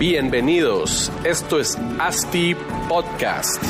Bienvenidos, esto es ASTI Podcast.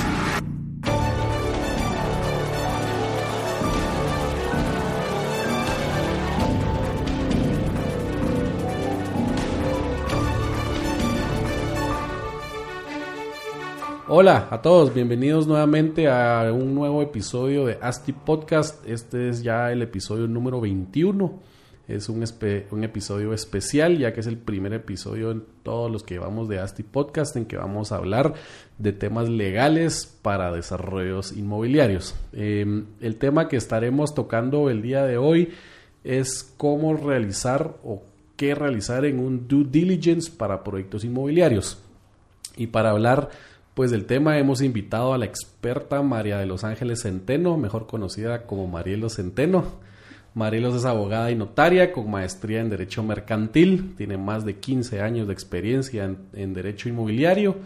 Hola a todos, bienvenidos nuevamente a un nuevo episodio de ASTI Podcast. Este es ya el episodio número 21. Es un, un, episodio especial ya que es el primer episodio en todos los que llevamos de ASTI Podcast en que vamos a hablar de temas legales para desarrollos inmobiliarios. Em, el tema que estaremos tocando el día de hoy es cómo realizar o qué realizar en un due diligence para proyectos inmobiliarios. Y para hablar pues del tema hemos invitado a la experta María de los Ángeles Centeno, mejor conocida como Marielo Centeno. Marielos es abogada y notaria con maestría en Derecho Mercantil, tiene más de 15 años de experiencia en, Derecho Inmobiliario,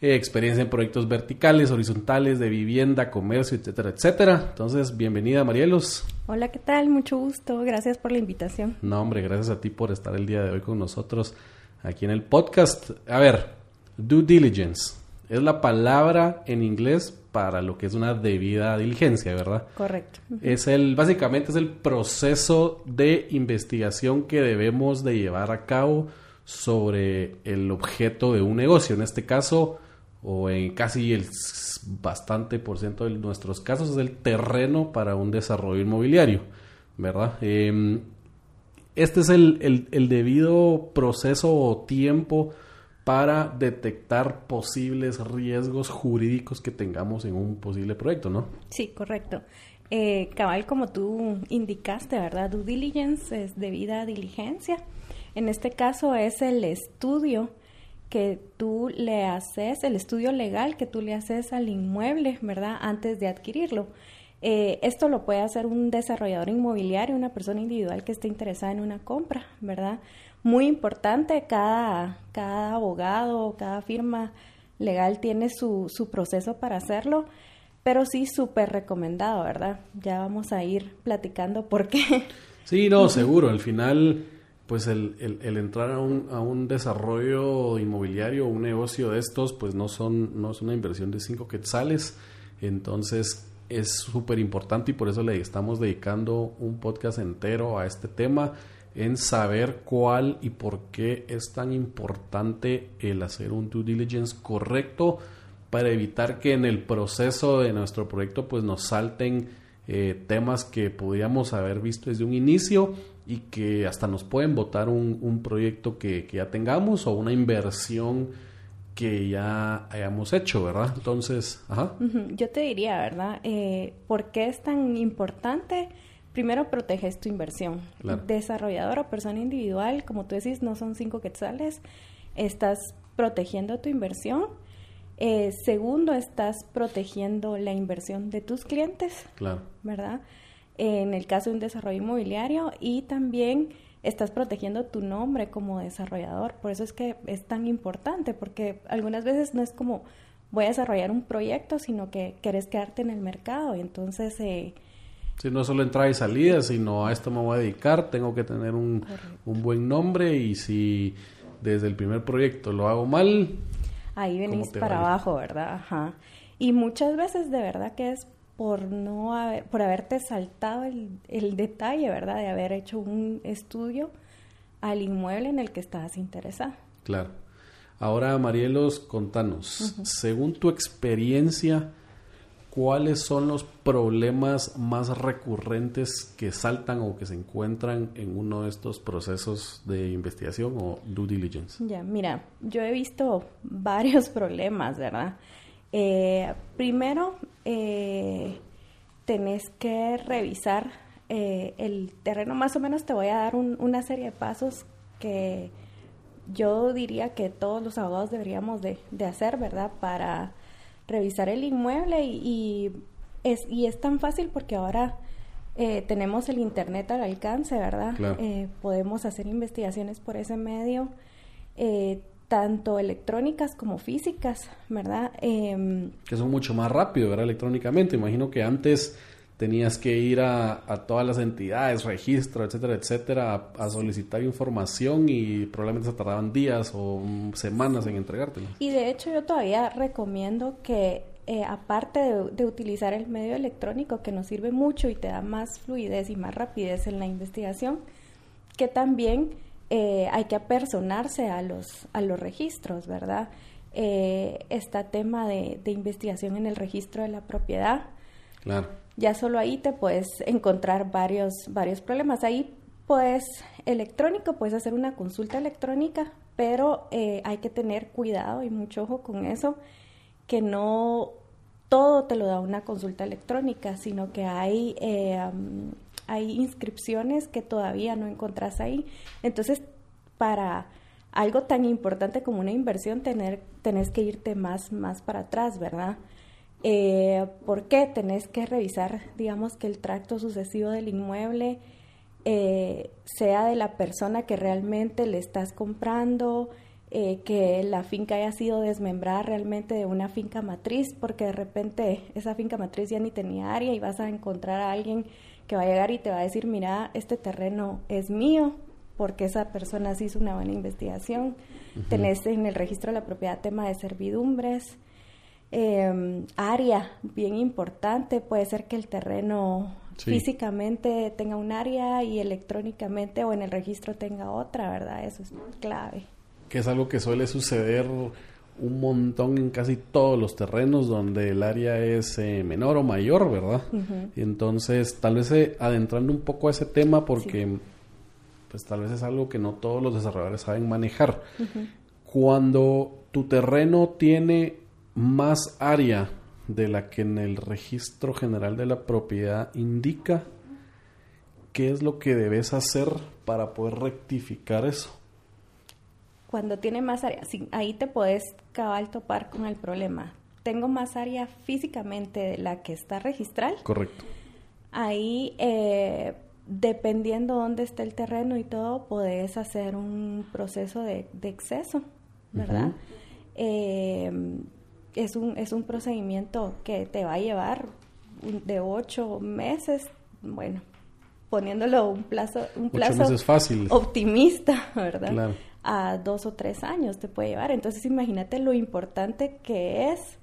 eh, experiencia en proyectos verticales, horizontales, de vivienda, comercio, etcétera, etcétera. Entonces, bienvenida Marielos. Hola, ¿qué tal? Mucho gusto, gracias por la invitación. No, hombre, gracias a ti por estar el día de hoy con nosotros aquí en el podcast. A ver, due diligence. Es la palabra en inglés para lo que es una debida diligencia, ¿verdad? Correcto. Es el, básicamente es el proceso de investigación que debemos de llevar a cabo sobre el objeto de un negocio. En este caso, o en casi el bastante por ciento de nuestros casos, es el terreno para un desarrollo inmobiliario, ¿verdad? Em, este es el, el debido proceso o tiempo para detectar posibles riesgos jurídicos que tengamos en un posible proyecto, ¿no? Sí, correcto. Eh, cabal, como tú indicaste, ¿verdad? Due diligence es debida diligencia. En este caso es el estudio que tú le haces, el estudio legal que tú le haces al inmueble, ¿verdad? Antes de adquirirlo. Eh, esto lo puede hacer un desarrollador inmobiliario, una persona individual que esté interesada en una compra, ¿verdad? Muy importante, cada, cada abogado, cada firma legal tiene su, su proceso para hacerlo, pero sí súper recomendado, ¿verdad? Ya vamos a ir platicando por qué. Sí, no, seguro, al final, pues el, el, entrar a un, a un desarrollo inmobiliario, un negocio de estos, pues no son, no es una inversión de cinco quetzales, entonces es súper importante y por eso le estamos dedicando un podcast entero a este tema en saber cuál y por qué es tan importante el hacer un due diligence correcto para evitar que en el proceso de nuestro proyecto pues nos salten eh, temas que podríamos haber visto desde un inicio y que hasta nos pueden votar un, proyecto que, ya tengamos o una inversión que ya hayamos hecho, ¿verdad? Entonces, ajá. Yo te diría, ¿verdad? Eh, ¿Por qué es tan importante? Primero proteges tu inversión. Desarrollador o persona individual, como tú decís, no son cinco quetzales. Estás protegiendo tu inversión. Eh, segundo, estás protegiendo la inversión de tus clientes. Claro. ¿Verdad? en el caso de un desarrollo inmobiliario y también estás protegiendo tu nombre como desarrollador. Por eso es que es tan importante, porque algunas veces no es como voy a desarrollar un proyecto, sino que querés quedarte en el mercado y entonces eh, si no solo entrada y salida, sino a esto me voy a dedicar, tengo que tener un, buen nombre y si desde el primer proyecto lo hago mal... Ahí venís para abajo, ¿verdad? Ajá. Y muchas veces de verdad que es por no haber, por haberte saltado el, el detalle, ¿verdad? De haber hecho un estudio al inmueble en el que estabas interesado. Claro. Ahora, Marielos, contanos, según tu experiencia, ¿cuáles son los problemas más recurrentes que saltan o que se encuentran en uno de estos procesos de investigación o due diligence? Ya, mira, yo he visto varios problemas, ¿verdad? Eh, primero, eh, tenés que revisar eh, el terreno, más o menos te voy a dar una serie de pasos que yo diría que todos los abogados deberíamos de, hacer, ¿verdad? Para revisar el inmueble y, es, y es tan fácil porque ahora eh, tenemos el Internet al alcance, ¿verdad? Eh, podemos hacer investigaciones por ese medio, eh, tanto electrónicas como físicas, ¿verdad? Em, que son mucho más rápido, ¿verdad? Electrónicamente. Imagino que antes tenías que ir a, todas las entidades, registro, etcétera, etcétera, a, solicitar información y probablemente se tardaban días o semanas en entregártelo. Y de hecho yo todavía recomiendo que eh, aparte de, utilizar el medio electrónico que nos sirve mucho y te da más fluidez y más rapidez en la investigación, que también eh, hay que apersonarse a los, a los registros, ¿verdad? Eh, está tema de, de investigación en el registro de la propiedad. Claro ya solo ahí te puedes encontrar varios, varios problemas. Ahí pues electrónico, puedes hacer una consulta electrónica, pero eh, hay que tener cuidado y mucho ojo con eso, que no todo te lo da una consulta electrónica, sino que hay, eh, hay inscripciones que todavía no encontrás ahí. Entonces, para algo tan importante como una inversión, tener, tenés que irte más, más para atrás, ¿verdad? Eh, ¿Por qué? Tenés que revisar, digamos, que el tracto sucesivo del inmueble eh, sea de la persona que realmente le estás comprando, eh, que la finca haya sido desmembrada realmente de una finca matriz, porque de repente esa finca matriz ya ni tenía área y vas a encontrar a alguien que va a llegar y te va a decir, mira, este terreno es mío, porque esa persona sí hizo una buena investigación. Tenés en el registro de la propiedad tema de servidumbres. Eh, área bien importante, puede ser que el terreno físicamente tenga un área y electrónicamente o en el registro tenga otra, ¿verdad? Eso es clave. Que es algo que suele suceder un montón en casi todos los terrenos donde el área es eh, menor o mayor, ¿verdad? y entonces, tal vez eh, adentrando un poco a ese tema porque pues tal vez es algo que no todos los desarrolladores saben manejar. Cuando tu terreno tiene más área de la que en el registro general de la propiedad indica, ¿qué es lo que debes hacer para poder rectificar eso? Cuando tiene más área, ahí te puedes cabal topar con el problema. Tengo más área físicamente de la que está registral. Correcto. Ahí, eh, dependiendo dónde está el terreno y todo, puedes hacer un proceso de, exceso, ¿verdad? Es un, es un procedimiento que te va a llevar de ocho meses, bueno, poniéndolo un plazo, un plazo fácil. optimista, ¿verdad? A dos o tres años te puede llevar. Entonces imagínate lo importante que es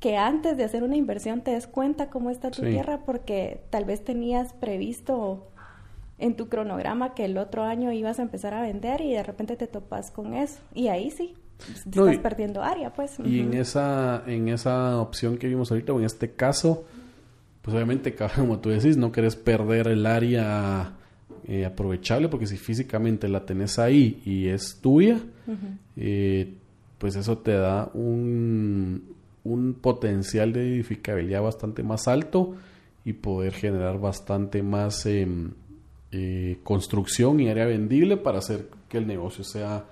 que antes de hacer una inversión te des cuenta cómo está tu tierra, porque tal vez tenías previsto en tu cronograma que el otro año ibas a empezar a vender y de repente te topas con eso. Y ahí sí, estás perdiendo área, pues. Y en esa, en esa opción que vimos ahorita, o en este caso, pues obviamente, como tú decís, no querés perder el área eh, aprovechable, porque si físicamente la tenés ahí y es tuya, eh, pues eso te da un, un potencial de edificabilidad bastante más alto y poder generar bastante más em, eh, construcción y área vendible para hacer que el negocio sea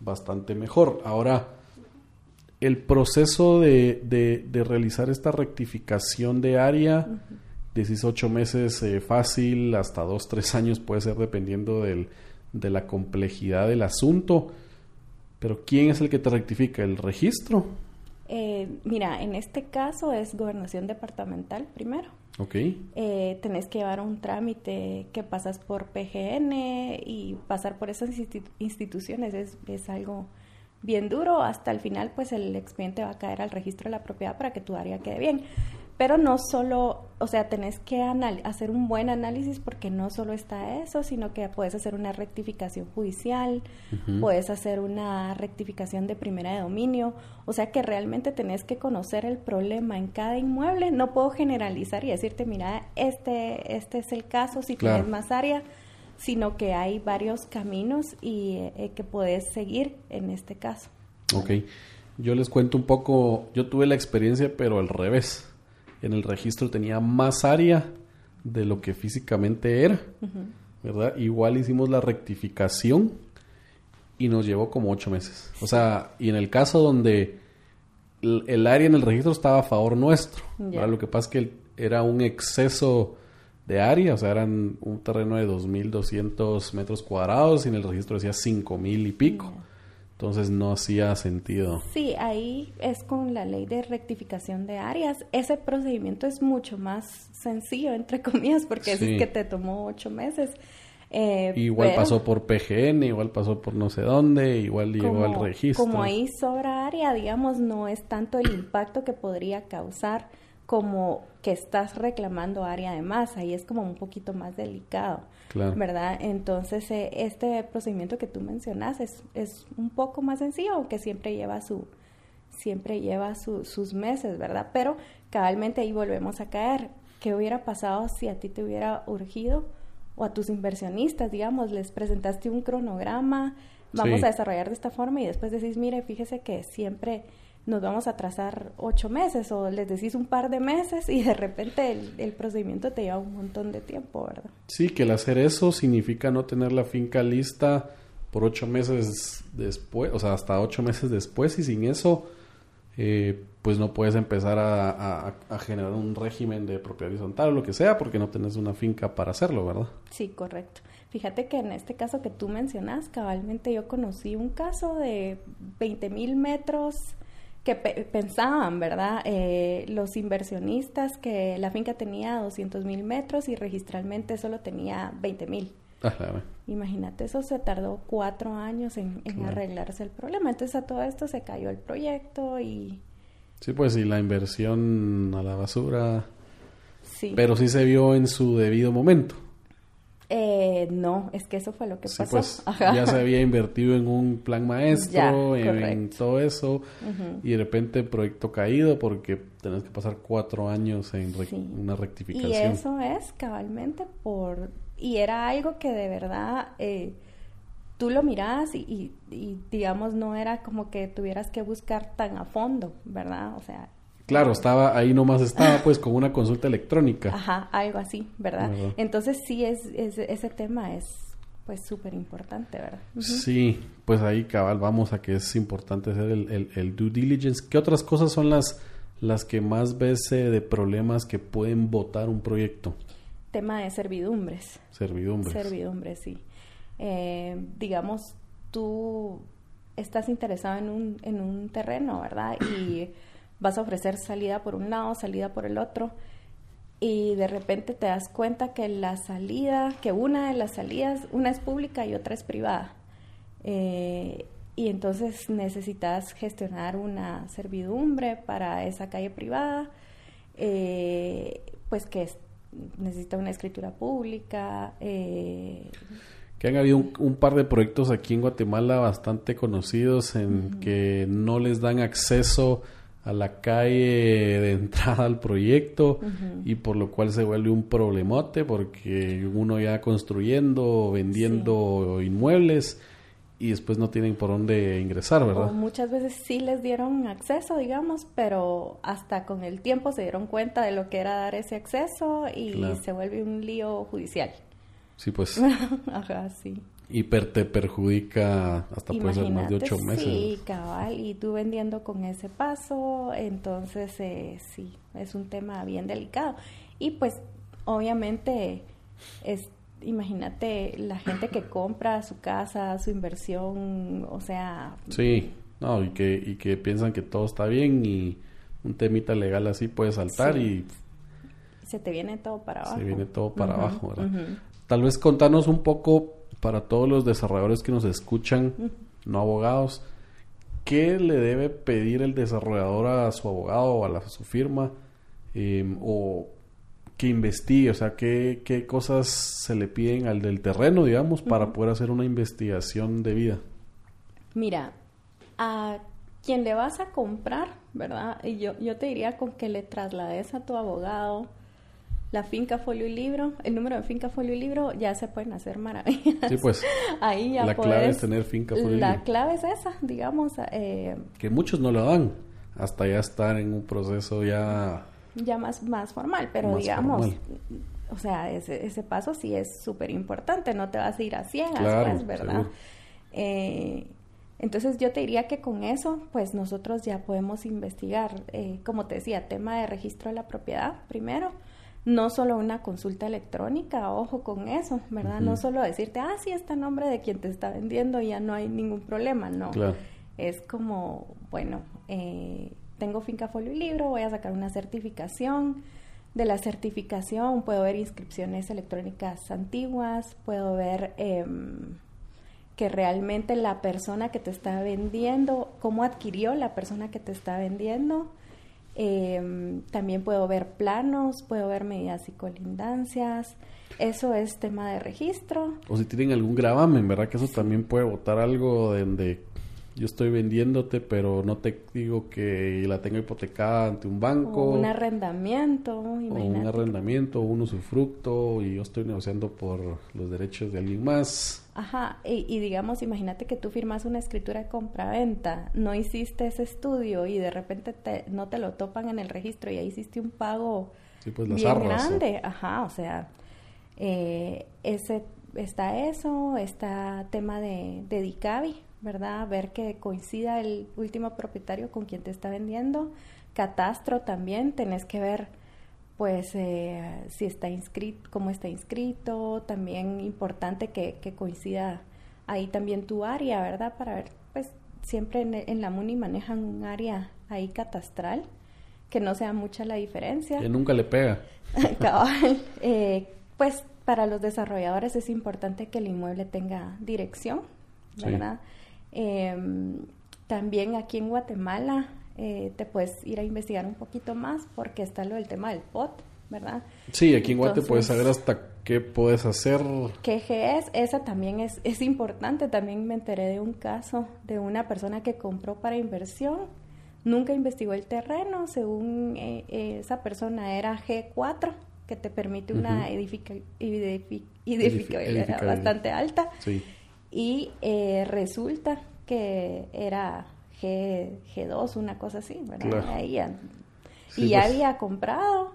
bastante mejor. Ahora, el proceso de, de, realizar esta rectificación de área, 18 meses eh, fácil, hasta 2, 3 años puede ser dependiendo del, de la complejidad del asunto. Pero ¿quién es el que te rectifica? ¿El registro? Eh, mira, en este caso es gobernación departamental primero. Ok. Eh, tenés que llevar un trámite que pasas por PGN y pasar por esas instituciones es, es algo bien duro. Hasta el final, pues el expediente va a caer al registro de la propiedad para que tu área quede bien. Pero no solo, o sea, tenés que hacer un buen análisis porque no solo está eso, sino que puedes hacer una rectificación judicial, puedes hacer una rectificación de primera de dominio, o sea que realmente tenés que conocer el problema en cada inmueble. No puedo generalizar y decirte, mira, este, este es el caso si tienes más área, sino que hay varios caminos y eh, que puedes seguir en este caso. Ok, yo les cuento un poco, yo tuve la experiencia pero al revés en el registro tenía más área de lo que físicamente era, ¿verdad? Igual hicimos la rectificación y nos llevó como ocho meses. O sea, y en el caso donde el, área en el registro estaba a favor nuestro, lo que pasa es que era un exceso de área, o sea, eran un terreno de 2.200 metros cuadrados y en el registro decía 5.000 y pico. Entonces no hacía sentido. Sí, ahí es con la ley de rectificación de áreas. Ese procedimiento es mucho más sencillo, entre comillas, porque es que te tomó ocho meses. Eh, igual pasó por PGN, igual pasó por no sé dónde, igual llegó al registro. Como ahí sobra área, digamos, no es tanto el impacto que podría causar como que estás reclamando área de más, ahí es como un poquito más delicado, ¿verdad? Entonces, eh, este procedimiento que tú mencionas es, es un poco más sencillo, aunque siempre lleva su siempre lleva sus meses, ¿verdad? Pero cabalmente ahí volvemos a caer. ¿Qué hubiera pasado si a ti te hubiera urgido o a tus inversionistas, digamos, les presentaste un cronograma, vamos a desarrollar de esta forma y después decís, mire, fíjese que siempre nos vamos a trazar ocho meses o les decís un par de meses y de repente el, procedimiento te lleva un montón de tiempo, ¿verdad? Sí, que el hacer eso significa no tener la finca lista por ocho meses después, o sea, hasta ocho meses después y sin eso eh, pues no puedes empezar a, generar un régimen de propiedad horizontal o lo que sea porque no tenés una finca para hacerlo, ¿verdad? Sí, correcto. Fíjate que en este caso que tú mencionas, cabalmente yo conocí un caso de 20 mil metros que pensaban, ¿verdad? Eh, los inversionistas que la finca tenía 200 mil metros y registralmente solo tenía 20 mil. Ah, Imagínate, eso se tardó cuatro años en, arreglarse el problema. Entonces a todo esto se cayó el proyecto y... Sí, pues y la inversión a la basura. Sí. Pero sí se vio en su debido momento. Eh, no, es que eso fue lo que sí, pasó. Pues, ya se había invertido en un plan maestro, en, todo eso, y de repente el proyecto caído porque tenés que pasar cuatro años en una rectificación. Y eso es cabalmente por y era algo que de verdad eh, tú lo mirabas y, digamos no era como que tuvieras que buscar tan a fondo, ¿verdad? O sea... Claro, estaba ahí nomás estaba pues con una consulta electrónica. Ajá, algo así, ¿verdad? Entonces sí, es, ese tema es pues súper importante, ¿verdad? Sí, pues ahí cabal, vamos a que es importante hacer el, el, due diligence. ¿Qué otras cosas son las, las que más ves eh, de problemas que pueden votar un proyecto? tema de servidumbres. Servidumbres. Servidumbres, sí. Eh, digamos, tú estás interesado en un, en un terreno, ¿verdad? Y vas a ofrecer salida por un lado, salida por el otro, y de repente te das cuenta que la salida, que una de las salidas, una es pública y otra es privada. Eh, y entonces necesitas gestionar una servidumbre para esa calle privada, eh, pues que necesita una escritura pública. Eh, que han habido un, par de proyectos aquí en Guatemala bastante conocidos en que no les dan acceso a la calle de entrada al proyecto y por lo cual se vuelve un problemote porque uno ya construyendo, vendiendo inmuebles y después no tienen por dónde ingresar, ¿verdad? muchas veces sí les dieron acceso, digamos, pero hasta con el tiempo se dieron cuenta de lo que era dar ese acceso y se vuelve un lío judicial. Sí, pues. Ajá, sí. Y te perjudica hasta puede ser más de ocho meses. Sí, cabal, y tú vendiendo con ese paso, entonces eh, sí, es un tema bien delicado. Y pues, obviamente, es imagínate la gente que compra su casa, su inversión, o sea... Sí, no, y que, y que piensan que todo está bien y un temita legal así puede saltar y... Se te viene todo para abajo. Se viene todo para abajo, ¿verdad? Tal vez contanos un poco para todos los desarrolladores que nos escuchan, no abogados, ¿qué le debe pedir el desarrollador a su abogado o a, la, a su firma? Eh, o que investigue, o sea, qué, qué cosas se le piden al del terreno, digamos, para poder hacer una investigación de vida. Mira, a quien le vas a comprar, ¿verdad? Y yo, yo te diría con que le traslades a tu abogado la finca folio y libro, el número de finca folio y libro, ya se pueden hacer maravillas. Sí, pues. Ahí ya La clave es tener finca folio y libro. La clave es esa, digamos. Eh, que muchos no lo dan, hasta ya estar en un proceso ya ya más, más formal, pero digamos, o sea, ese, ese paso sí es súper importante, no te vas a ir a ciegas, pues, ¿verdad? Eh, entonces yo te diría que con eso, pues nosotros ya podemos investigar, eh, como te decía, tema de registro de la propiedad primero, no solo una consulta electrónica, ojo con eso, ¿verdad? No solo decirte, ah, sí, está el nombre de quien te está vendiendo y ya no hay ningún problema, no. Es como, bueno, eh, tengo finca folio y libro, voy a sacar una certificación. De la certificación puedo ver inscripciones electrónicas antiguas, puedo ver em, que realmente la persona que te está vendiendo, cómo adquirió la persona que te está vendiendo, Em, también puedo ver planos, puedo ver medidas y colindancias. Eso es tema de registro. O si tienen algún gravamen, ¿verdad? Que eso también puede votar algo donde yo estoy vendiéndote, pero no te digo que la tengo hipotecada ante un banco. O un arrendamiento. O un arrendamiento, un usufructo, y yo estoy negociando por los derechos de alguien más. Ajá, y, digamos, imagínate que tú firmas una escritura de compraventa, no hiciste ese estudio y de repente te, no te lo topan en el registro y ahí hiciste un pago pues, bien grande. Ajá, o sea, eh, ese, está eso, está tema de, de DICABI, ¿verdad? Ver que coincida el último propietario con quien te está vendiendo. Catastro también, tenés que ver pues eh, si está inscrito, cómo está inscrito, también importante que, coincida ahí también tu área, ¿verdad? Para ver, pues siempre en, la MUNI manejan un área ahí catastral, que no sea mucha la diferencia. Que nunca le pega. Eh, pues para los desarrolladores es importante que el inmueble tenga dirección, ¿verdad? Em, también aquí en Guatemala eh, te puedes ir a investigar un poquito más porque está lo del tema del POT, ¿verdad? Sí, aquí en Guate puedes saber hasta qué puedes hacer. ¿Qué es? Esa también es, es importante. También me enteré de un caso de una persona que compró para inversión, nunca investigó el terreno, según eh, eh, esa persona era G4 que te permite una edificación bastante alta. Sí. Y resulta que era G, G2, una cosa así, ¿verdad? Ahí y ya pues. había comprado.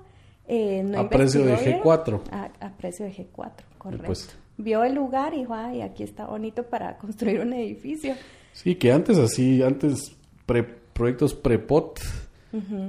Eh, no a precio de G4. A, precio de G4, correcto. Vio el lugar y dijo, ay, aquí está bonito para construir un edificio. Sí, que antes así, antes pre, proyectos prepot,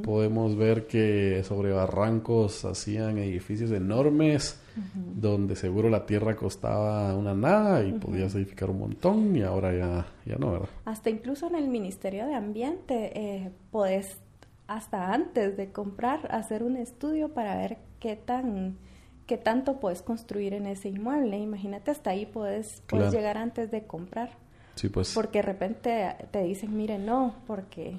podemos ver que sobre barrancos hacían edificios enormes donde seguro la tierra costaba una nada y podías edificar un montón y ahora ya, ya no, ¿verdad? Hasta incluso en el Ministerio de Ambiente eh, podés, hasta antes de comprar, hacer un estudio para ver qué tan qué tanto puedes construir en ese inmueble. Imagínate, hasta ahí puedes, puedes llegar antes de comprar. Sí, pues. Porque de repente te dicen, mire, no, porque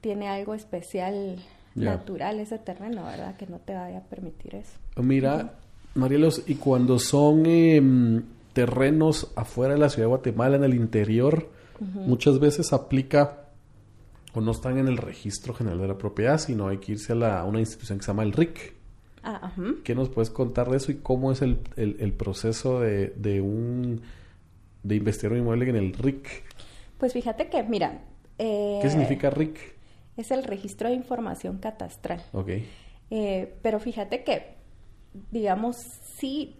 tiene algo especial natural ese terreno, ¿verdad? Que no te vaya a permitir eso. Mira, Marielos, y cuando son em, terrenos afuera de la ciudad de Guatemala, en el interior, muchas veces aplica o no están en el registro general de la propiedad, sino hay que irse a, la, una institución que se llama el RIC. Ah, ¿Qué nos puedes contar de eso y cómo es el, el, proceso de, de, un de investigar un inmueble en el RIC? Pues fíjate que, mira... Eh, ¿Qué significa RIC? Es el registro de información catastral. Ok. Eh, pero fíjate que digamos, sí,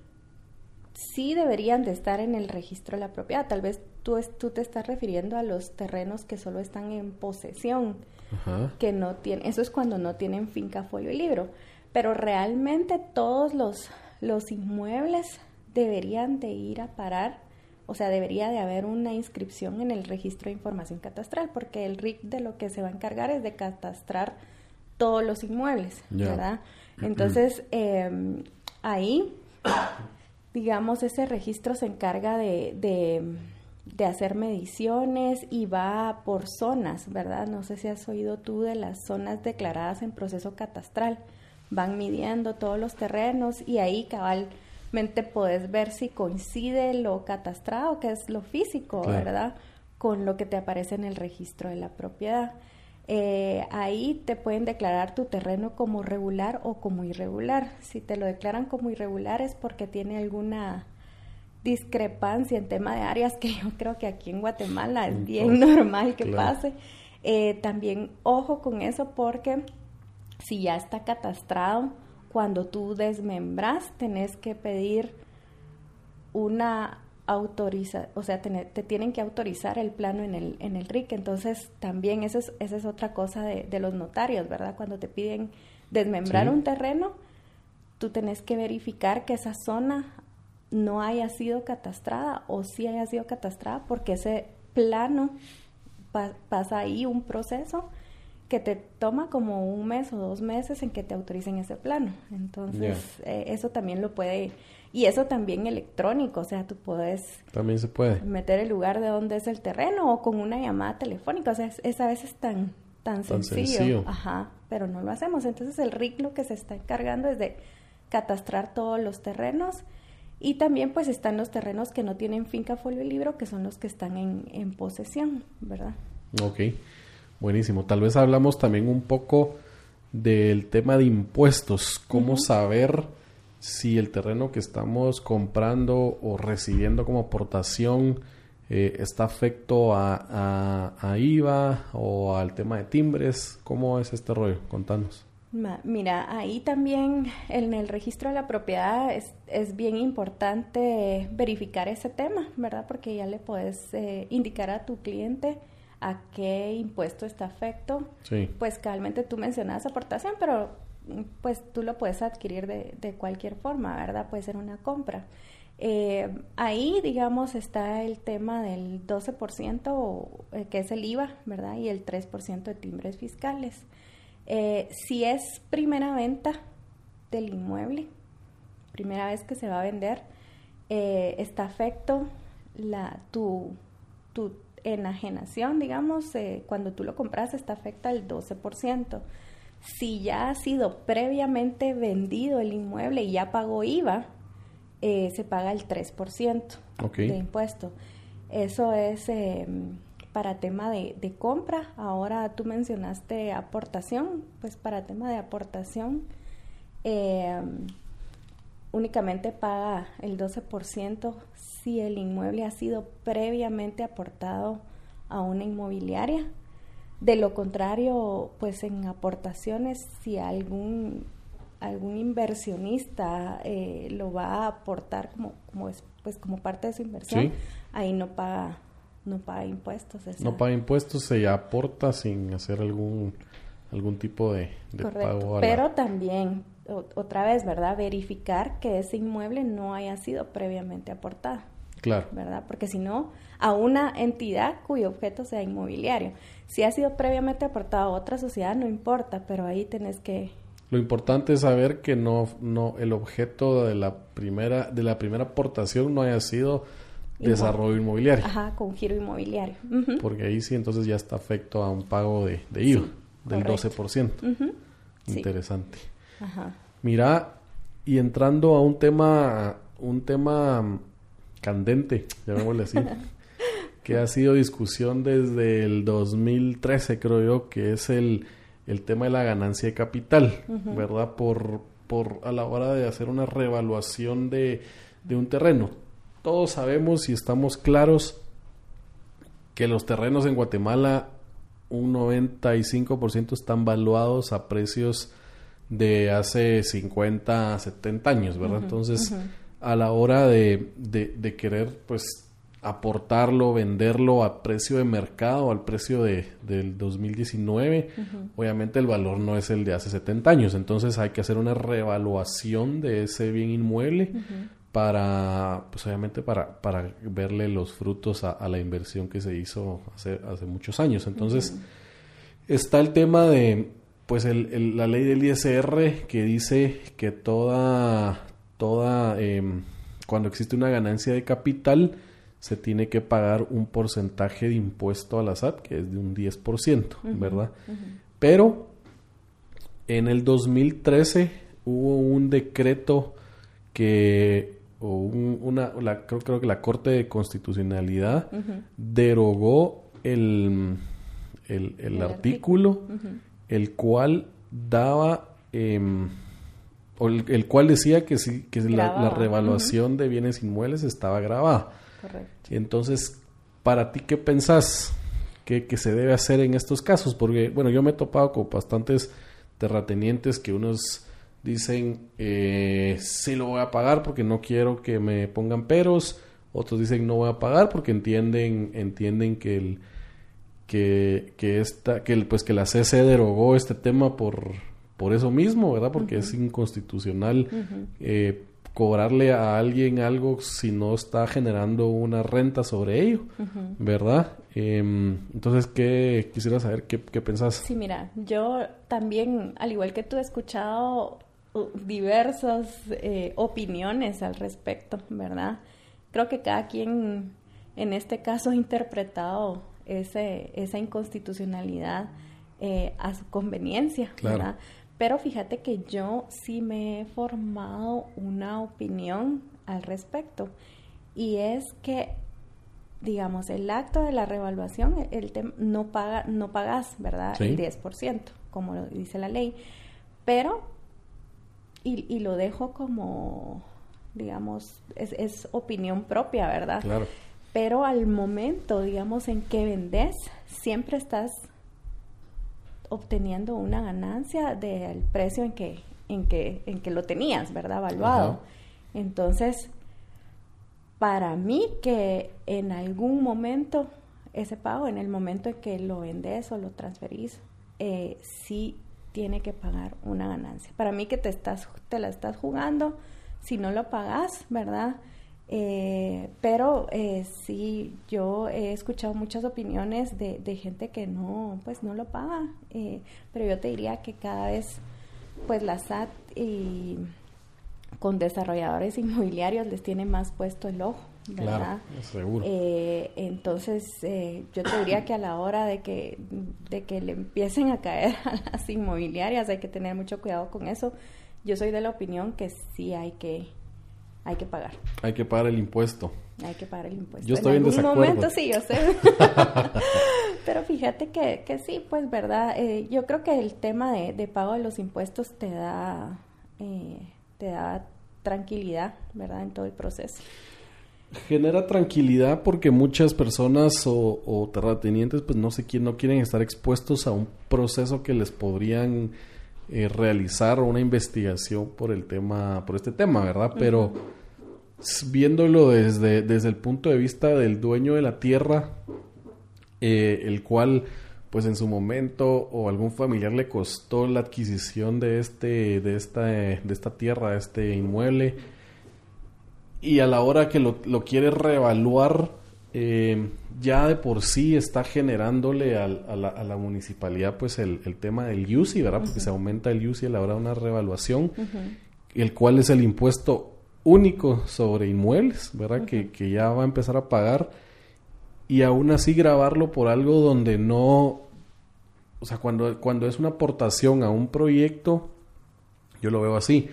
sí deberían de estar en el registro de la propiedad. Tal vez tú, tú te estás refiriendo a los terrenos que solo están en posesión, que no tienen, eso es cuando no tienen finca, folio y libro. Pero realmente todos los, los inmuebles deberían de ir a parar, o sea, debería de haber una inscripción en el registro de información catastral, porque el RIC de lo que se va a encargar es de catastrar todos los inmuebles, ¿verdad? Entonces, em, ahí, digamos, ese registro se encarga de, de, hacer mediciones y va por zonas, ¿verdad? No sé si has oído tú de las zonas declaradas en proceso catastral. Van midiendo todos los terrenos y ahí cabalmente puedes ver si coincide lo catastrado, que es lo físico, ¿verdad? Con lo que te aparece en el registro de la propiedad. Eh, ahí te pueden declarar tu terreno como regular o como irregular. Si te lo declaran como irregular es porque tiene alguna discrepancia en tema de áreas que yo creo que aquí en Guatemala es bien normal que pase. Eh, también ojo con eso porque si ya está catastrado, cuando tú desmembras tenés que pedir una autoriza, o sea, te, tienen que autorizar el plano en el, en el RIC. Entonces, también esa es, esa es otra cosa de, los notarios, ¿verdad? Cuando te piden desmembrar un terreno, tú tenés que verificar que esa zona no haya sido catastrada o sí haya sido catastrada porque ese plano pasa ahí un proceso que te toma como un mes o dos meses en que te autoricen ese plano. Entonces, eh, eso también lo puede, y eso también electrónico, o sea, tú puedes... También se puede. Meter el lugar de donde es el terreno o con una llamada telefónica, o sea, es, a veces tan, tan, sencillo. Ajá, pero no lo hacemos. Entonces, el RIC lo que se está encargando es de catastrar todos los terrenos y también pues están los terrenos que no tienen finca folio y libro, que son los que están en, en posesión, ¿verdad? Ok. Buenísimo. Tal vez hablamos también un poco del tema de impuestos. ¿Cómo saber si el terreno que estamos comprando o recibiendo como aportación eh, está afecto a, a, IVA o al tema de timbres? ¿Cómo es este rollo? Contanos. Mira, ahí también en el registro de la propiedad es, es bien importante verificar ese tema, ¿verdad? Porque ya le puedes eh, indicar a tu cliente a qué impuesto está afecto. Sí. Pues realmente tú mencionas aportación, pero pues tú lo puedes adquirir de, de cualquier forma, ¿verdad? Puede ser una compra. Eh, ahí, digamos, está el tema del 12%, eh, que es el IVA, ¿verdad? Y el 3% de timbres fiscales. Eh, si es primera venta del inmueble, primera vez que se va a vender, está afecto la, tu, tu enajenación, digamos, eh, cuando tú lo compras, está afecta el 12%. Si ya ha sido previamente vendido el inmueble y ya pagó IVA, eh, se paga el 3% de impuesto. Eso es em, para tema de, de, compra. Ahora tú mencionaste aportación, pues para tema de aportación únicamente paga el 12% si el inmueble ha sido previamente aportado a una inmobiliaria. De lo contrario, pues en aportaciones, si algún, algún inversionista eh, lo va a aportar como, como, es, pues como parte de su inversión, ahí no paga, no paga impuestos. No paga impuestos, se aporta sin hacer algún, algún tipo de, pago. Pero también otra vez, ¿verdad? Verificar que ese inmueble no haya sido previamente aportado. Claro. ¿Verdad? Porque si no, a una entidad cuyo objeto sea inmobiliario. Si ha sido previamente aportado a otra sociedad, no importa, pero ahí tenés que... Lo importante es saber que no, no, el objeto de la primera, de la primera aportación no haya sido desarrollo inmobiliario. Ajá, con giro inmobiliario. Porque ahí sí entonces ya está afecto a un pago de, de IVA del 12%. Interesante. Mira, y entrando a un tema, un tema candente, llamémosle así, que ha sido discusión desde el 2013, creo yo, que es el, el tema de la ganancia de capital, ¿verdad? Por, por a la hora de hacer una reevaluación de, de un terreno. Todos sabemos y estamos claros que los terrenos en Guatemala, un 95% están valuados a precios de hace 50, 70 años, ¿verdad? Entonces, a la hora de, de, querer, pues, aportarlo, venderlo a precio de mercado, al precio de, del 2019, obviamente el valor no es el de hace 70 años. Entonces, hay que hacer una reevaluación de ese bien inmueble para, pues, obviamente, para, para verle los frutos a, la inversión que se hizo hace, hace muchos años. Entonces, está el tema de pues el, la ley del ISR que dice que toda, toda, em, cuando existe una ganancia de capital, se tiene que pagar un porcentaje de impuesto a la SAT, que es de un 10%, ¿verdad? Pero en el 2013 hubo un decreto que, o una, creo, creo, que la Corte de Constitucionalidad derogó el, el, artículo el cual daba, em, o el, cual decía que sí, que la, revaluación de bienes inmuebles estaba grabada. Correcto. Entonces, para ti, ¿qué pensás que, se debe hacer en estos casos? Porque, bueno, yo me he topado con bastantes terratenientes que unos dicen, eh, sí lo voy a pagar porque no quiero que me pongan peros, otros dicen no voy a pagar porque entienden, entienden que el que, que esta, que pues que la CC derogó este tema por, por eso mismo, ¿verdad? Porque es inconstitucional eh, cobrarle a alguien algo si no está generando una renta sobre ello, ¿verdad? Em, entonces, ¿qué quisiera saber qué, qué pensás? Sí, mira, yo también, al igual que tú, he escuchado diversas eh, opiniones al respecto, ¿verdad? Creo que cada quien en este caso ha interpretado ese, esa inconstitucionalidad eh, a su conveniencia, ¿verdad? Pero fíjate que yo sí me he formado una opinión al respecto y es que digamos, el acto de la revaluación, el no paga, no pagas, ¿verdad? El 10%, como lo dice la ley. Pero, y, y lo dejo como, digamos, es, es, opinión propia, ¿verdad? Claro. Pero al momento, digamos, en que vendes, siempre estás obteniendo una ganancia del precio en que, en que, en que lo tenías, ¿verdad? Evaluado. Entonces, para mí que en algún momento ese pago, en el momento en que lo vendes o lo transferís, eh, sí tiene que pagar una ganancia. Para mí que te, estás, te la estás jugando, si no lo pagas, ¿verdad? Eh, pero eh, sí, yo he escuchado muchas opiniones de, de, gente que no, pues no lo paga, eh, pero yo te diría que cada vez, pues la SAT y con desarrolladores inmobiliarios les tiene más puesto el ojo, ¿verdad? Claro, seguro. Eh, entonces, eh, yo te diría que a la hora de que, de que le empiecen a caer a las inmobiliarias hay que tener mucho cuidado con eso. Yo soy de la opinión que sí hay que hay que pagar. Hay que pagar el impuesto. Hay que pagar el impuesto. Yo estoy en, algún desacuerdo. momento sí, yo sé. Pero fíjate que, que sí, pues, ¿verdad? Eh, yo creo que el tema de, de, pago de los impuestos te da, eh, te da tranquilidad, ¿verdad? En todo el proceso. Genera tranquilidad porque muchas personas o, o terratenientes pues no sé quién no quieren estar expuestos a un proceso que les podrían eh, realizar una investigación por el tema, por este tema, ¿verdad? Pero uh -huh. viéndolo desde, desde el punto de vista del dueño de la tierra, eh, el cual, pues en su momento, o algún familiar le costó la adquisición de este, de esta, de esta tierra, de este inmueble, y a la hora que lo, lo quiere reevaluar, eh, ya de por sí está generándole al, a, la, a, la, municipalidad pues el, el tema del UCI, ¿verdad? Porque uh -huh. se aumenta el UCI a la hora de una revaluación, uh -huh. el cual es el impuesto único sobre inmuebles, ¿verdad? Uh -huh. que, que, ya va a empezar a pagar y aún así grabarlo por algo donde no, o sea, cuando, cuando es una aportación a un proyecto, yo lo veo así,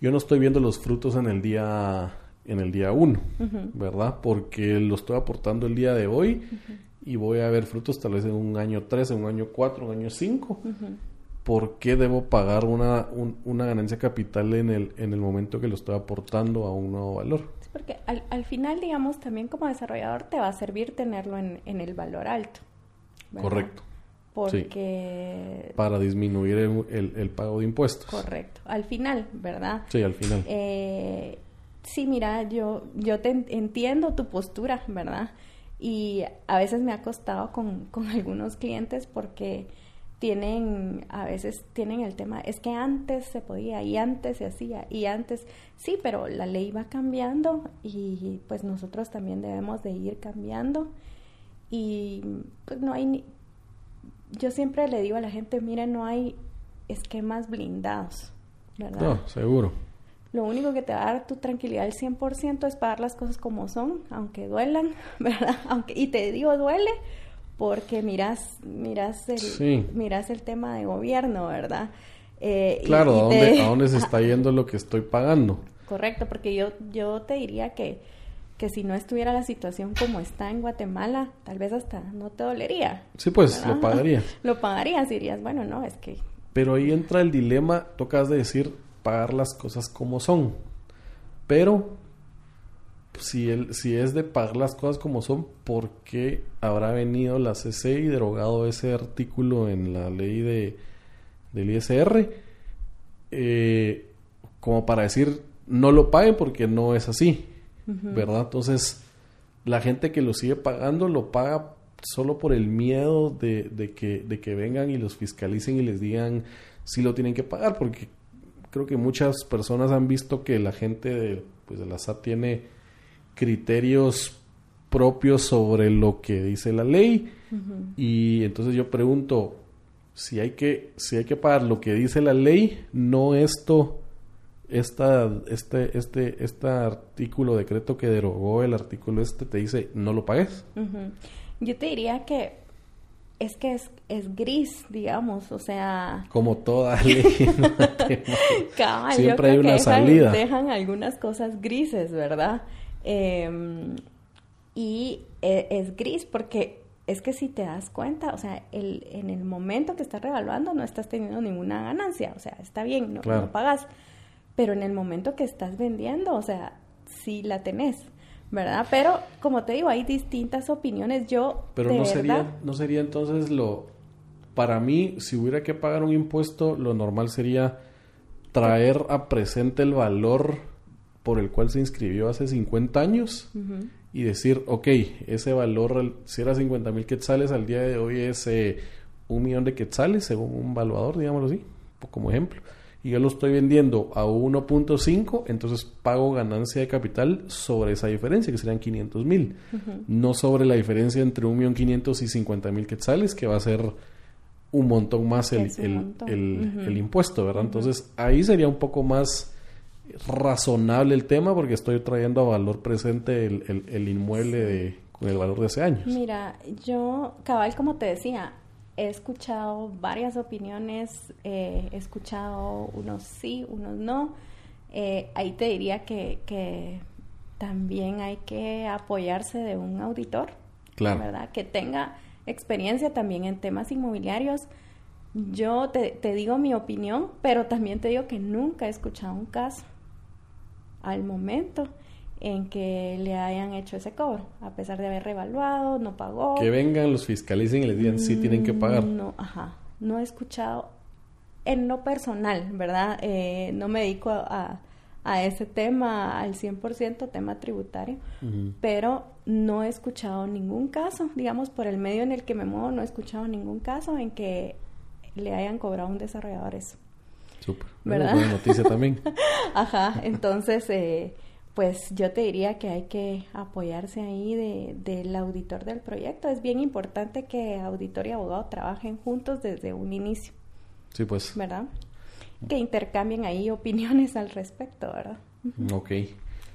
yo no estoy viendo los frutos en el día en el día 1, uh -huh. ¿verdad? Porque lo estoy aportando el día de hoy uh -huh. y voy a ver frutos tal vez en un año 3, en un año 4, un año 5. Uh -huh. ¿Por qué debo pagar una, un, una ganancia capital en el, en el momento que lo estoy aportando a un nuevo valor? Sí, porque al, al, final, digamos, también como desarrollador te va a servir tenerlo en, en el valor alto. ¿verdad? Correcto. Porque... Sí. Para disminuir el, el, el, pago de impuestos. Correcto. Al final, ¿verdad? Sí, al final. Eh, sí, mira, yo, yo te entiendo tu postura, ¿verdad? Y a veces me ha costado con, con algunos clientes porque tienen, a veces tienen el tema, es que antes se podía y antes se hacía y antes, sí, pero la ley va cambiando y pues nosotros también debemos de ir cambiando y pues no hay, ni, yo siempre le digo a la gente, mire, no hay esquemas blindados, ¿verdad? No, seguro. Lo único que te va a dar tu tranquilidad al 100% es pagar las cosas como son, aunque duelan, ¿verdad? Aunque, y te digo duele porque miras, miras, el, sí. miras el tema de gobierno, ¿verdad? Eh, claro, y, y ¿a, dónde, te... ¿a dónde se está yendo lo que estoy pagando? Correcto, porque yo, yo te diría que, que si no estuviera la situación como está en Guatemala, tal vez hasta no te dolería. Sí, pues ¿verdad? lo pagaría. lo pagarías, dirías, bueno, no, es que... Pero ahí entra el dilema, tocas de decir, pagar las cosas como son. Pero si, el, si es de pagar las cosas como son, ¿por qué habrá venido la CC y derogado ese artículo en la ley de, del ISR? Eh, como para decir, no lo paguen porque no es así, uh -huh. ¿verdad? Entonces, la gente que lo sigue pagando lo paga solo por el miedo de, de, que, de que vengan y los fiscalicen y les digan sí lo tienen que pagar porque creo que muchas personas han visto que la gente de, pues, de la SAT tiene criterios propios sobre lo que dice la ley. Y entonces yo pregunto si hay que si hay que pagar lo que dice la ley no esto esta este este este artículo decreto que derogó el artículo este te dice no lo pagues. Yo te diría que es que es, es gris, digamos, o sea... Como toda ley. Siempre hay una salida. Dejan algunas cosas grises, ¿verdad? Em, y e, es, gris porque es que si te das cuenta, o sea, el, en el momento que estás revaluando no estás teniendo ninguna ganancia, o sea, está bien, no, no pagas, pero en el momento que estás vendiendo, o sea, sí la tenés. ¿Verdad? Pero como te digo, hay distintas opiniones. Yo Pero no sería no sería entonces lo para mí si hubiera que pagar un impuesto, lo normal sería traer a presente el valor por el cual se inscribió hace 50 años y decir, ok, ese valor, si era 50 mil quetzales, al día de hoy es eh, un millón de quetzales, según un valuador, digámoslo así, como ejemplo y yo lo estoy vendiendo a 1.5, entonces pago ganancia de capital sobre esa diferencia, que serían 500 mil, no sobre la diferencia entre 1.500.000 y 50 mil quetzales, que va a ser un montón más el, el, impuesto, ¿verdad? Entonces ahí sería un poco más razonable el tema porque estoy trayendo a valor presente el, inmueble de, con el valor de hace años. Mira, yo, cabal, como te decía, he escuchado varias opiniones, eh, he escuchado unos sí, unos no. Eh, ahí te diría que, también hay que apoyarse de un auditor, claro. ¿verdad? Que tenga experiencia también en temas inmobiliarios. Yo te, te digo mi opinión, pero también te digo que nunca he escuchado un caso al momento en que le hayan hecho ese cobro, a pesar de haber revaluado, no pagó. Que vengan, los fiscalicen y les digan si tienen que pagar. No, ajá, no he escuchado en lo personal, ¿verdad? Eh, no me dedico a, a, ese tema al 100%, tema tributario, pero no he escuchado ningún caso, digamos, por el medio en el que me muevo, no he escuchado ningún caso en que le hayan cobrado a un desarrollador eso. Súper. ¿Verdad? Buena noticia también. Ajá, entonces... Eh, pues yo te diría que hay que apoyarse ahí de, del auditor del proyecto. Es bien importante que auditor y abogado trabajen juntos desde un inicio. Sí, pues. ¿Verdad? Que intercambien ahí opiniones al respecto, ¿verdad? Ok,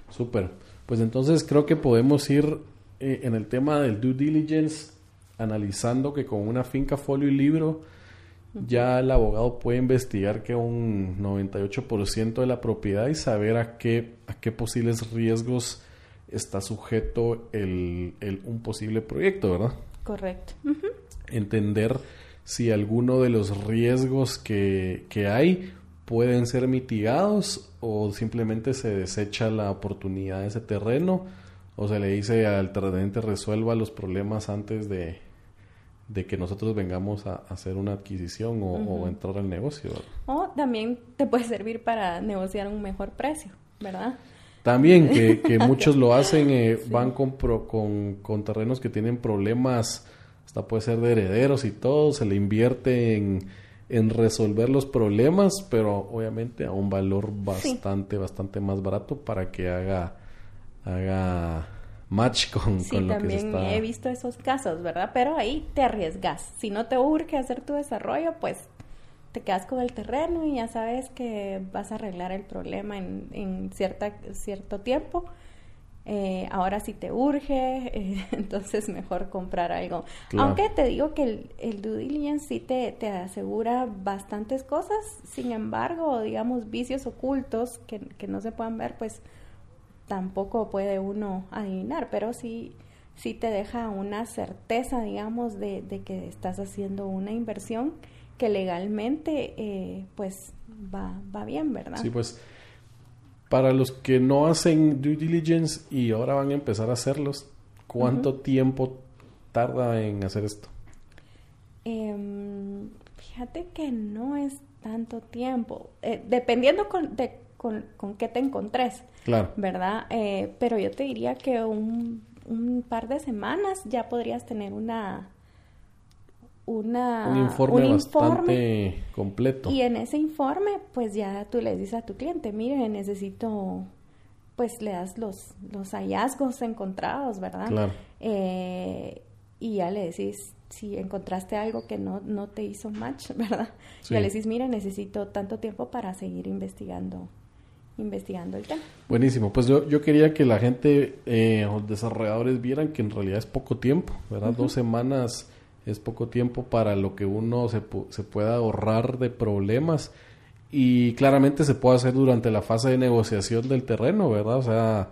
súper. Pues entonces creo que podemos ir eh, en el tema del due diligence analizando que con una finca, folio y libro ya el abogado puede investigar que un 98% de la propiedad y saber a qué, a qué posibles riesgos está sujeto el, un posible proyecto, ¿verdad? Correcto. Entender si alguno de los riesgos que, que hay pueden ser mitigados o simplemente se desecha la oportunidad de ese terreno o se le dice al terrenante resuelva los problemas antes de, de que nosotros vengamos a hacer una adquisición o, entrar al negocio. O también te puede servir para negociar un mejor precio, ¿verdad? También que, muchos lo hacen, eh, van con, con, con, terrenos que tienen problemas, hasta puede ser de herederos y todo, se le invierte en, en resolver los problemas, pero obviamente a un valor bastante, bastante más barato para que haga, haga match con, sí, lo que se está... he visto esos casos, ¿verdad? Pero ahí te arriesgas. Si no te urge hacer tu desarrollo, pues te quedas con el terreno y ya sabes que vas a arreglar el problema en, en cierta, cierto tiempo. Eh, ahora si te urge, eh, entonces mejor comprar algo. Aunque te digo que el, el due diligence sí te, te, asegura bastantes cosas, sin embargo, digamos, vicios ocultos que, que no se puedan ver, pues tampoco puede uno adivinar, pero sí, sí te deja una certeza, digamos, de, que estás haciendo una inversión que legalmente eh, pues va, va bien, ¿verdad? Sí, pues para los que no hacen due diligence y ahora van a empezar a hacerlos, ¿cuánto tiempo tarda en hacer esto? Em, fíjate que no es tanto tiempo, eh, dependiendo con, de con, con qué te encontres. Claro. ¿Verdad? Eh, pero yo te diría que un, un, par de semanas ya podrías tener una, una, un informe un bastante informe completo. y en ese informe pues ya tú le dices a tu cliente, mire, necesito, pues le das los, los hallazgos encontrados, ¿verdad? Claro. Eh, y ya le decís, si encontraste algo que no, no te hizo match, ¿verdad? Sí. Ya le decís, mire, necesito tanto tiempo para seguir investigando investigando el tema. Buenísimo, pues yo, yo quería que la gente, eh, los desarrolladores vieran que en realidad es poco tiempo, ¿verdad? Dos semanas es poco tiempo para lo que uno se, se pueda ahorrar de problemas y claramente se puede hacer durante la fase de negociación del terreno, ¿verdad? O sea,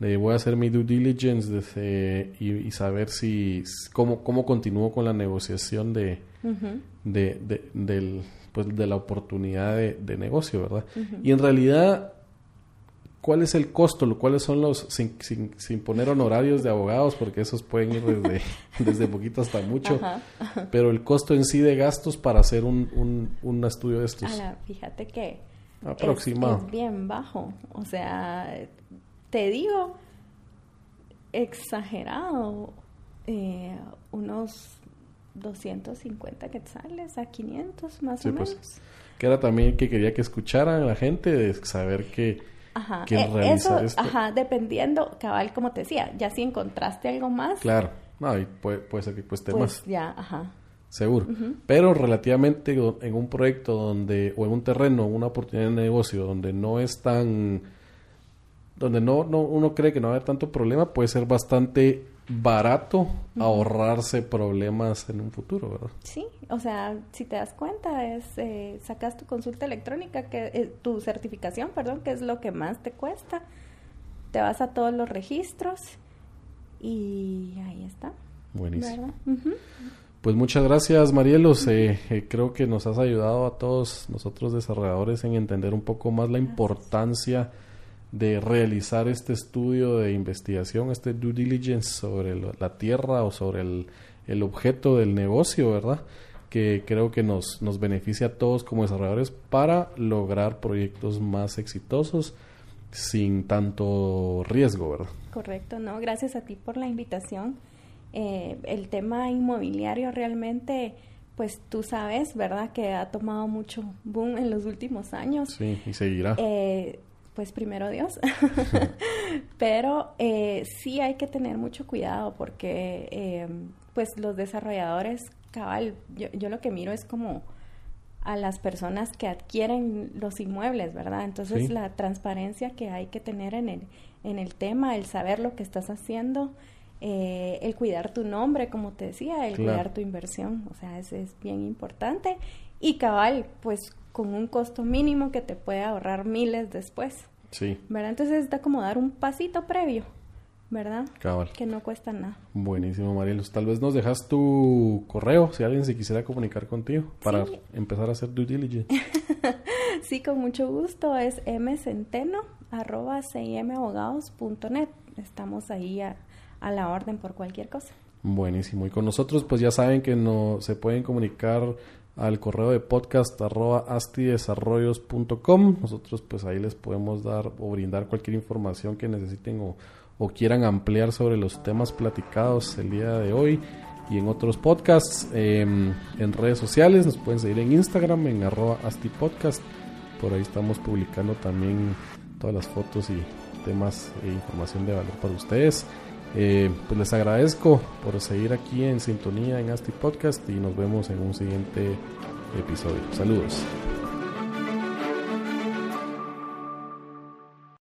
eh, voy a hacer mi due diligence desde- y, y saber si cómo, cómo continúo con la negociación de, de, de, del, pues, de la oportunidad de, de negocio, ¿verdad? Y en realidad, ¿cuál es el costo? ¿Cuáles son los, sin, sin, sin poner honorarios de abogados, porque esos pueden ir desde, desde poquito hasta mucho, Ajá. pero el costo en sí de gastos para hacer un, un, un estudio de estos? Fíjate que Aproximado. Es, bien bajo. O sea, te digo, exagerado, eh, unos 250 quetzales a 500 más Sí, o pues. menos. Que era también que quería que escucharan la gente de saber que, Ajá, que eh, realizar eso, esto. ajá, dependiendo, cabal, como te decía, ya si encontraste algo más, claro, no, y puede, puede ser que cueste pues más. ya, ajá. Seguro. Pero relativamente en un proyecto donde, o en un terreno, una oportunidad de negocio donde no es tan, donde no, no uno cree que no va a haber tanto problema, puede ser bastante barato ahorrarse problemas en un futuro, ¿verdad? Sí, o sea, si te das cuenta, es eh, sacas tu consulta electrónica, que eh, tu certificación, perdón, que es lo que más te cuesta. Te vas a todos los registros y ahí está. Buenísimo. Pues muchas gracias, Marielos. Eh, creo que nos has ayudado a todos nosotros desarrolladores en entender un poco más la importancia de realizar este estudio de investigación, este due diligence sobre la tierra o sobre el, el objeto del negocio, ¿verdad? Que creo que nos, nos beneficia a todos como desarrolladores para lograr proyectos más exitosos sin tanto riesgo, ¿verdad? Correcto, no, gracias a ti por la invitación. Eh, el tema inmobiliario realmente, pues tú sabes, ¿verdad? Que ha tomado mucho boom en los últimos años. Sí, y seguirá. Eh, pues primero Dios. Pero eh, sí hay que tener mucho cuidado porque eh, pues los desarrolladores, cabal, yo, yo lo que miro es como a las personas que adquieren los inmuebles, ¿verdad? Entonces Sí. la transparencia que hay que tener en el, en el tema, el saber lo que estás haciendo, eh, el cuidar tu nombre, como te decía, el Claro. cuidar tu inversión, o sea, eso es bien importante. Y cabal, pues con un costo mínimo que te puede ahorrar miles después, Sí, ¿verdad? Entonces está como dar un pasito previo, ¿verdad? cabal. Que no cuesta nada. Buenísimo, Marielos. Tal vez nos dejas tu correo si alguien se quisiera comunicar contigo para Sí. empezar a hacer due diligence. Sí, con mucho gusto. Es mcenteno arroba cimabogados.net. Estamos ahí a, a la orden por cualquier cosa. Buenísimo. Y con nosotros, pues ya saben que no, se pueden comunicar al correo de podcast arroba astidesarrollos.com. Nosotros pues ahí les podemos dar o brindar cualquier información que necesiten o, o quieran ampliar sobre los temas platicados el día de hoy y en otros podcasts. Em, en redes sociales nos pueden seguir en Instagram en arroba astipodcast. Por ahí estamos publicando también todas las fotos y temas e información de valor para ustedes. Eh, pues les agradezco por seguir aquí en sintonía en Asti Podcast y nos vemos en un siguiente episodio. Saludos.